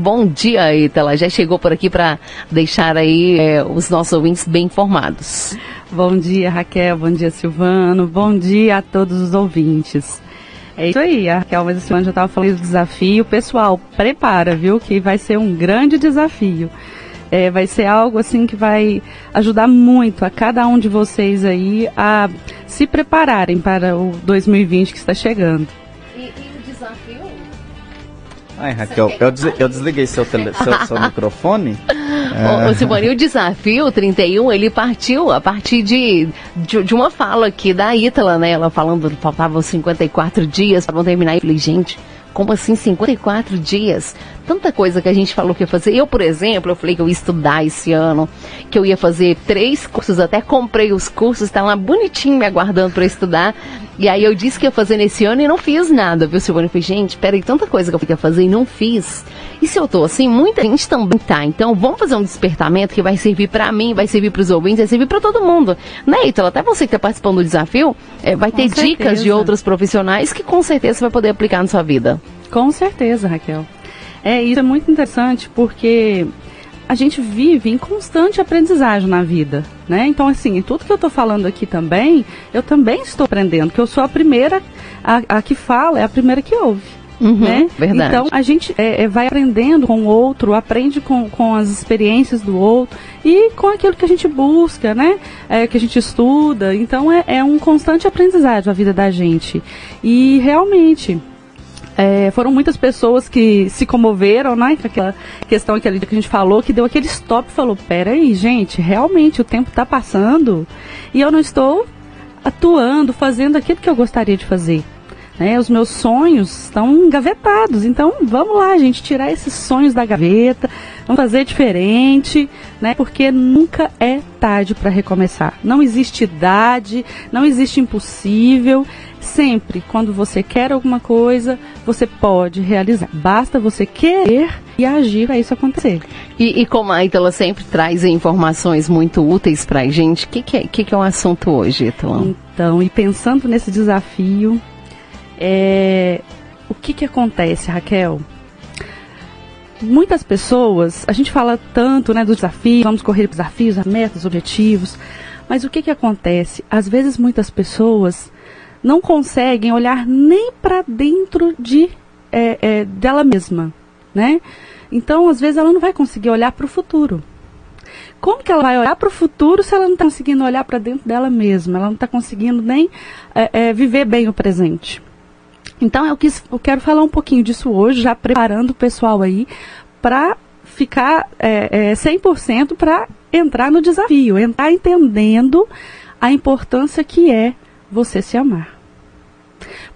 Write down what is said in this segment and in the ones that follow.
Bom dia, Itala. Já chegou por aqui para deixar aí é, os nossos ouvintes bem informados. Bom dia, Raquel. Bom dia, Silvano. Bom dia a todos os ouvintes. É isso aí, a Raquel, mas a Silvano já estava falando do desafio. Pessoal, prepara, viu, que vai ser um grande desafio. É, vai ser algo assim que vai ajudar muito a cada um de vocês aí a se prepararem para o 2020 que está chegando. Ai, Raquel, eu, des eu desliguei seu, tele seu, seu microfone. Ô, ô Simone, o desafio 31, ele partiu a partir de, de, de, uma fala aqui da Ítala, né? Ela falando que faltavam 54 dias para não terminar. Eu falei, gente, como assim 54 dias? Tanta coisa que a gente falou que ia fazer. Eu, por exemplo, eu falei que eu ia estudar esse ano, que eu ia fazer três cursos, até comprei os cursos, tá lá bonitinho me aguardando para estudar. E aí eu disse que ia fazer nesse ano e não fiz nada, viu, Silvana? Eu falei, gente, peraí, tanta coisa que eu ia fazer e não fiz. E se eu tô assim, muita gente também tá. Então vamos fazer um despertamento que vai servir para mim, vai servir para os ouvintes, vai servir para todo mundo. Né, Ítala? Até você que tá participando do desafio, é, vai ter dicas de outros profissionais que com certeza você vai poder aplicar na sua vida. Com certeza, Raquel. É, isso é muito interessante porque a gente vive em constante aprendizagem na vida, né? Então, assim, tudo que eu estou falando aqui também, eu também estou aprendendo, que eu sou a primeira a, a que fala, é a primeira que ouve. Uhum, né? Verdade. Então a gente é, é, vai aprendendo com o outro, aprende com, com as experiências do outro e com aquilo que a gente busca, né? É, que a gente estuda. Então é, é um constante aprendizado a vida da gente. E realmente é, foram muitas pessoas que se comoveram, né? Com aquela questão que a gente falou, que deu aquele stop e falou: peraí, gente, realmente o tempo está passando e eu não estou atuando, fazendo aquilo que eu gostaria de fazer. Né, os meus sonhos estão engavetados. Então, vamos lá, gente, tirar esses sonhos da gaveta, vamos fazer diferente, né? Porque nunca é tarde para recomeçar. Não existe idade, não existe impossível. Sempre, quando você quer alguma coisa, você pode realizar. Basta você querer e agir para isso acontecer. E, e como a Ítala sempre traz informações muito úteis para a gente, o que, que, é, que, que é o assunto hoje, Ítala? Então, e pensando nesse desafio, é, o que, que acontece, Raquel? Muitas pessoas, a gente fala tanto né, dos desafios, vamos correr desafios, metas, objetivos, mas o que, que acontece? Às vezes muitas pessoas não conseguem olhar nem para dentro de é, é, dela mesma, né? Então, às vezes, ela não vai conseguir olhar para o futuro. Como que ela vai olhar para o futuro se ela não está conseguindo olhar para dentro dela mesma? Ela não está conseguindo nem é, é, viver bem o presente. Então, eu, quis, eu quero falar um pouquinho disso hoje, já preparando o pessoal aí para ficar é, é, 100% para entrar no desafio, entrar entendendo a importância que é você se amar.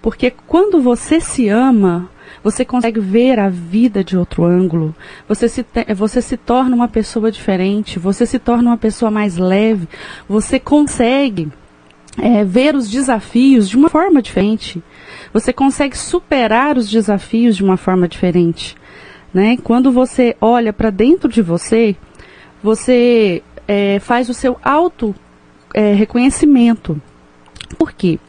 Porque quando você se ama, você consegue ver a vida de outro ângulo, você se, você se torna uma pessoa diferente, você se torna uma pessoa mais leve, você consegue é, ver os desafios de uma forma diferente, você consegue superar os desafios de uma forma diferente. Né? Quando você olha para dentro de você, você é, faz o seu auto é, reconhecimento. Por quê?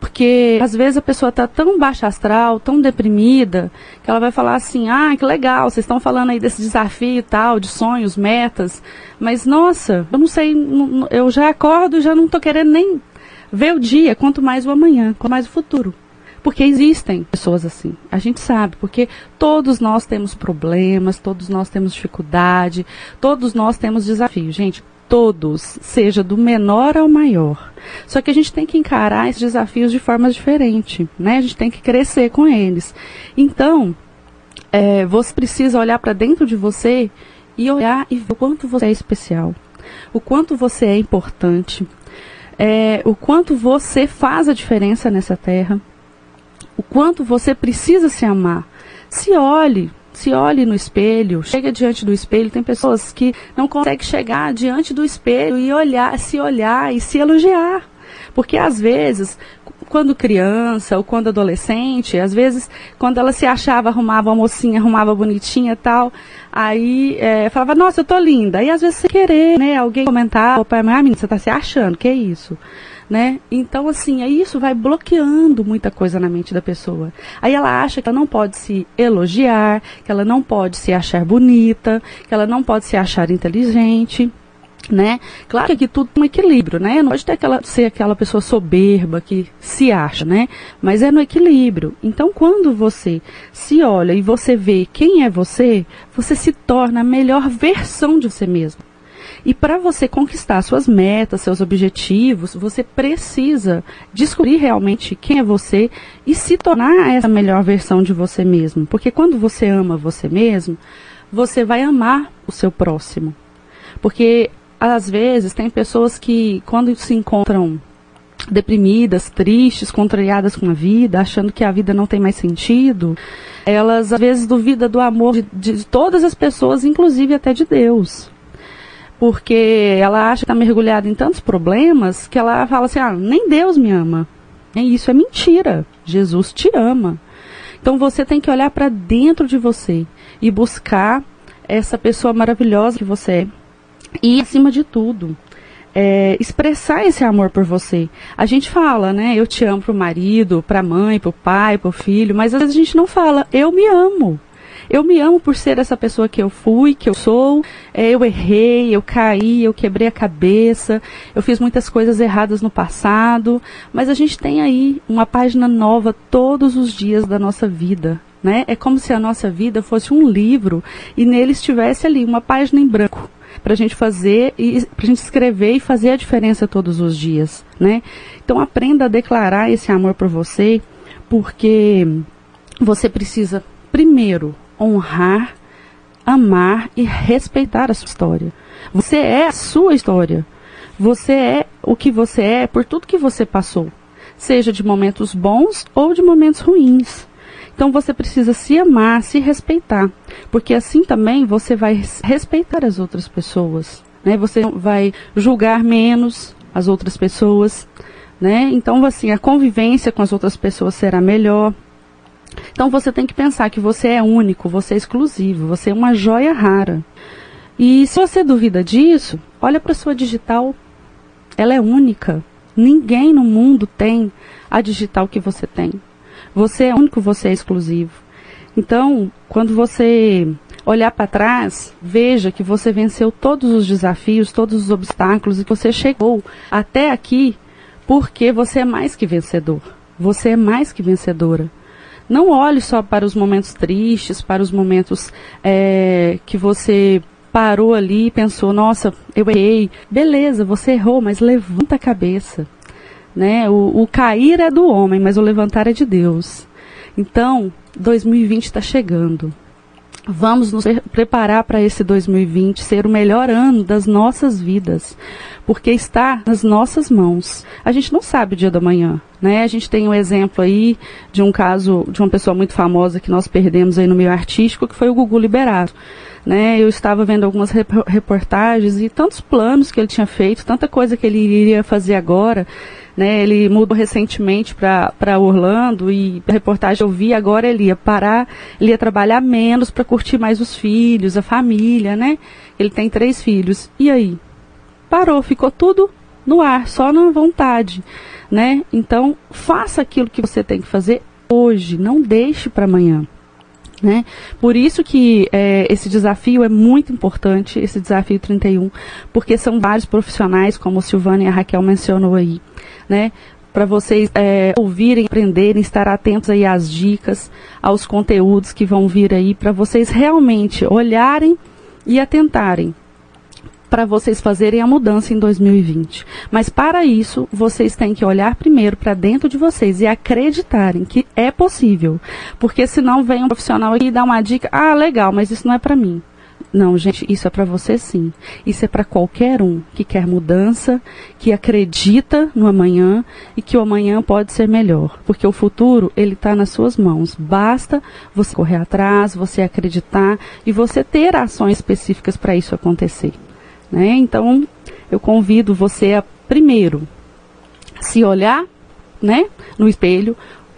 Porque às vezes a pessoa está tão baixa astral, tão deprimida, que ela vai falar assim: ah, que legal, vocês estão falando aí desse desafio e tal, de sonhos, metas, mas nossa, eu não sei, eu já acordo e já não estou querendo nem ver o dia, quanto mais o amanhã, quanto mais o futuro. Porque existem pessoas assim. A gente sabe, porque todos nós temos problemas, todos nós temos dificuldade, todos nós temos desafios. Gente, todos, seja do menor ao maior. Só que a gente tem que encarar esses desafios de forma diferente, né? A gente tem que crescer com eles. Então, é, você precisa olhar para dentro de você e olhar e ver o quanto você é especial, o quanto você é importante, é, o quanto você faz a diferença nessa terra, o quanto você precisa se amar. Se olhe, se olhe no espelho, chega diante do espelho. Tem pessoas que não conseguem chegar diante do espelho e olhar, se olhar e se elogiar. Porque às vezes, quando criança ou quando adolescente, às vezes, quando ela se achava, arrumava uma mocinha, arrumava bonitinha tal, aí é, falava, nossa, eu tô linda. E às vezes sem querer, né? Alguém comentava, pai, ah, menina, você tá se achando, que é isso? né? Então, assim, aí isso vai bloqueando muita coisa na mente da pessoa. Aí ela acha que ela não pode se elogiar, que ela não pode se achar bonita, que ela não pode se achar inteligente né? Claro que aqui tudo tem um equilíbrio, né? Não pode ter aquela, ser aquela pessoa soberba que se acha, né? Mas é no equilíbrio. Então, quando você se olha e você vê quem é você, você se torna a melhor versão de você mesmo. E para você conquistar suas metas, seus objetivos, você precisa descobrir realmente quem é você e se tornar essa melhor versão de você mesmo. Porque quando você ama você mesmo, você vai amar o seu próximo. Porque às vezes tem pessoas que quando se encontram deprimidas, tristes, contrariadas com a vida, achando que a vida não tem mais sentido, elas às vezes duvidam do amor de, de todas as pessoas, inclusive até de Deus porque ela acha que está mergulhada em tantos problemas que ela fala assim: ah, nem Deus me ama. E isso é mentira. Jesus te ama. Então você tem que olhar para dentro de você e buscar essa pessoa maravilhosa que você é. E, acima de tudo, é, expressar esse amor por você. A gente fala, né? Eu te amo pro marido, pra mãe, pro pai, pro filho, mas às vezes a gente não fala, eu me amo. Eu me amo por ser essa pessoa que eu fui, que eu sou. É, eu errei, eu caí, eu quebrei a cabeça, eu fiz muitas coisas erradas no passado, mas a gente tem aí uma página nova todos os dias da nossa vida. Né? É como se a nossa vida fosse um livro e nele estivesse ali uma página em branco para a gente fazer e para a gente escrever e fazer a diferença todos os dias, né? Então aprenda a declarar esse amor por você, porque você precisa primeiro honrar, amar e respeitar a sua história. Você é a sua história. Você é o que você é por tudo que você passou, seja de momentos bons ou de momentos ruins. Então você precisa se amar, se respeitar, porque assim também você vai respeitar as outras pessoas, né? Você vai julgar menos as outras pessoas, né? Então assim, a convivência com as outras pessoas será melhor. Então você tem que pensar que você é único, você é exclusivo, você é uma joia rara. E se você duvida disso, olha para sua digital. Ela é única. Ninguém no mundo tem a digital que você tem. Você é único, você é exclusivo. Então, quando você olhar para trás, veja que você venceu todos os desafios, todos os obstáculos e que você chegou até aqui porque você é mais que vencedor. Você é mais que vencedora. Não olhe só para os momentos tristes, para os momentos é, que você parou ali e pensou, nossa, eu errei. Beleza, você errou, mas levanta a cabeça. Né? O, o cair é do homem, mas o levantar é de Deus. Então, 2020 está chegando. Vamos nos preparar para esse 2020 ser o melhor ano das nossas vidas, porque está nas nossas mãos. A gente não sabe o dia da manhã, né? A gente tem um exemplo aí de um caso de uma pessoa muito famosa que nós perdemos aí no meio artístico, que foi o Gugu Liberato. Né, eu estava vendo algumas reportagens e tantos planos que ele tinha feito, tanta coisa que ele iria fazer agora, né, ele mudou recentemente para Orlando e a reportagem eu vi, agora ele ia parar, ele ia trabalhar menos para curtir mais os filhos, a família, né? Ele tem três filhos. E aí? Parou, ficou tudo no ar, só na vontade, né? Então, faça aquilo que você tem que fazer hoje, não deixe para amanhã. Né? Por isso que é, esse desafio é muito importante, esse desafio 31, porque são vários profissionais, como o Silvana e a Raquel mencionou aí, né? Para vocês é, ouvirem, aprenderem, estar atentos aí às dicas, aos conteúdos que vão vir aí, para vocês realmente olharem e atentarem para vocês fazerem a mudança em 2020. Mas para isso, vocês têm que olhar primeiro para dentro de vocês e acreditarem que é possível. Porque senão vem um profissional aqui e dá uma dica, ah, legal, mas isso não é para mim. Não, gente, isso é para você sim. Isso é para qualquer um que quer mudança, que acredita no amanhã e que o amanhã pode ser melhor, porque o futuro ele está nas suas mãos. Basta você correr atrás, você acreditar e você ter ações específicas para isso acontecer. Né? Então, eu convido você a, primeiro, se olhar né, no espelho,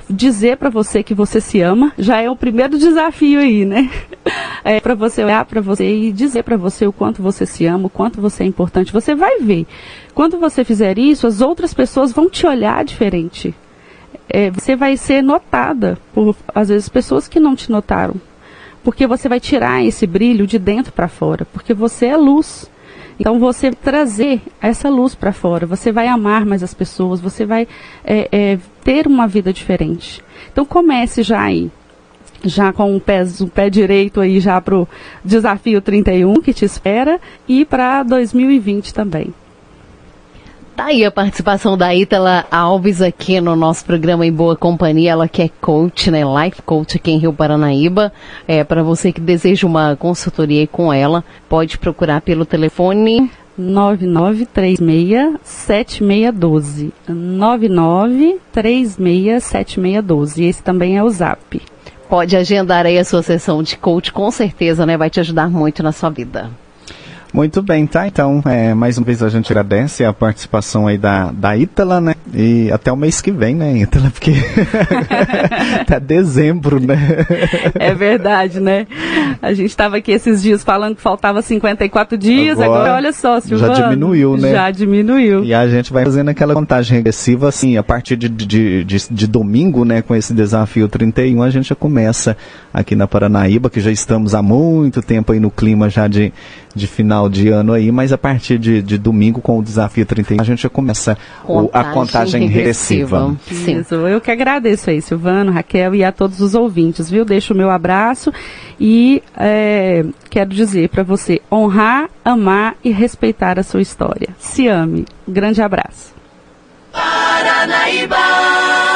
dizer para você que você se ama, já é o primeiro desafio aí, né? É para você olhar para você e dizer para você o quanto você se ama, o quanto você é importante. Você vai ver. Quando você fizer isso, as outras pessoas vão te olhar diferente. É, você vai ser notada por, às vezes, pessoas que não te notaram. Porque você vai tirar esse brilho de dentro para fora. Porque você é luz. Então você trazer essa luz para fora, você vai amar mais as pessoas, você vai é, é, ter uma vida diferente. Então comece já aí, já com o pé, o pé direito aí já para o desafio 31 que te espera e para 2020 também. Tá aí a participação da Ítala Alves aqui no nosso programa Em Boa Companhia. Ela que é coach, né? Life coach aqui em Rio Paranaíba. É, para você que deseja uma consultoria com ela, pode procurar pelo telefone 99367612. 99367612. Esse também é o Zap. Pode agendar aí a sua sessão de coach, com certeza, né? Vai te ajudar muito na sua vida. Muito bem, tá? Então, é, mais uma vez a gente agradece a participação aí da, da Ítala, né? E até o mês que vem, né, Ítala? Porque até dezembro, né? É verdade, né? A gente estava aqui esses dias falando que faltava 54 dias, agora, agora olha só, Silvano. Já diminuiu, né? Já diminuiu. E a gente vai fazendo aquela contagem regressiva, assim, a partir de, de, de, de domingo, né, com esse desafio 31, a gente já começa aqui na Paranaíba, que já estamos há muito tempo aí no clima já de, de final de ano aí, mas a partir de, de domingo com o desafio 31 a gente já começa contagem o, a contagem regressiva. regressiva. Isso, eu que agradeço aí, Silvano, Raquel e a todos os ouvintes, viu? Deixo o meu abraço e é, quero dizer para você honrar, amar e respeitar a sua história. Se ame. grande abraço. Paranaíba!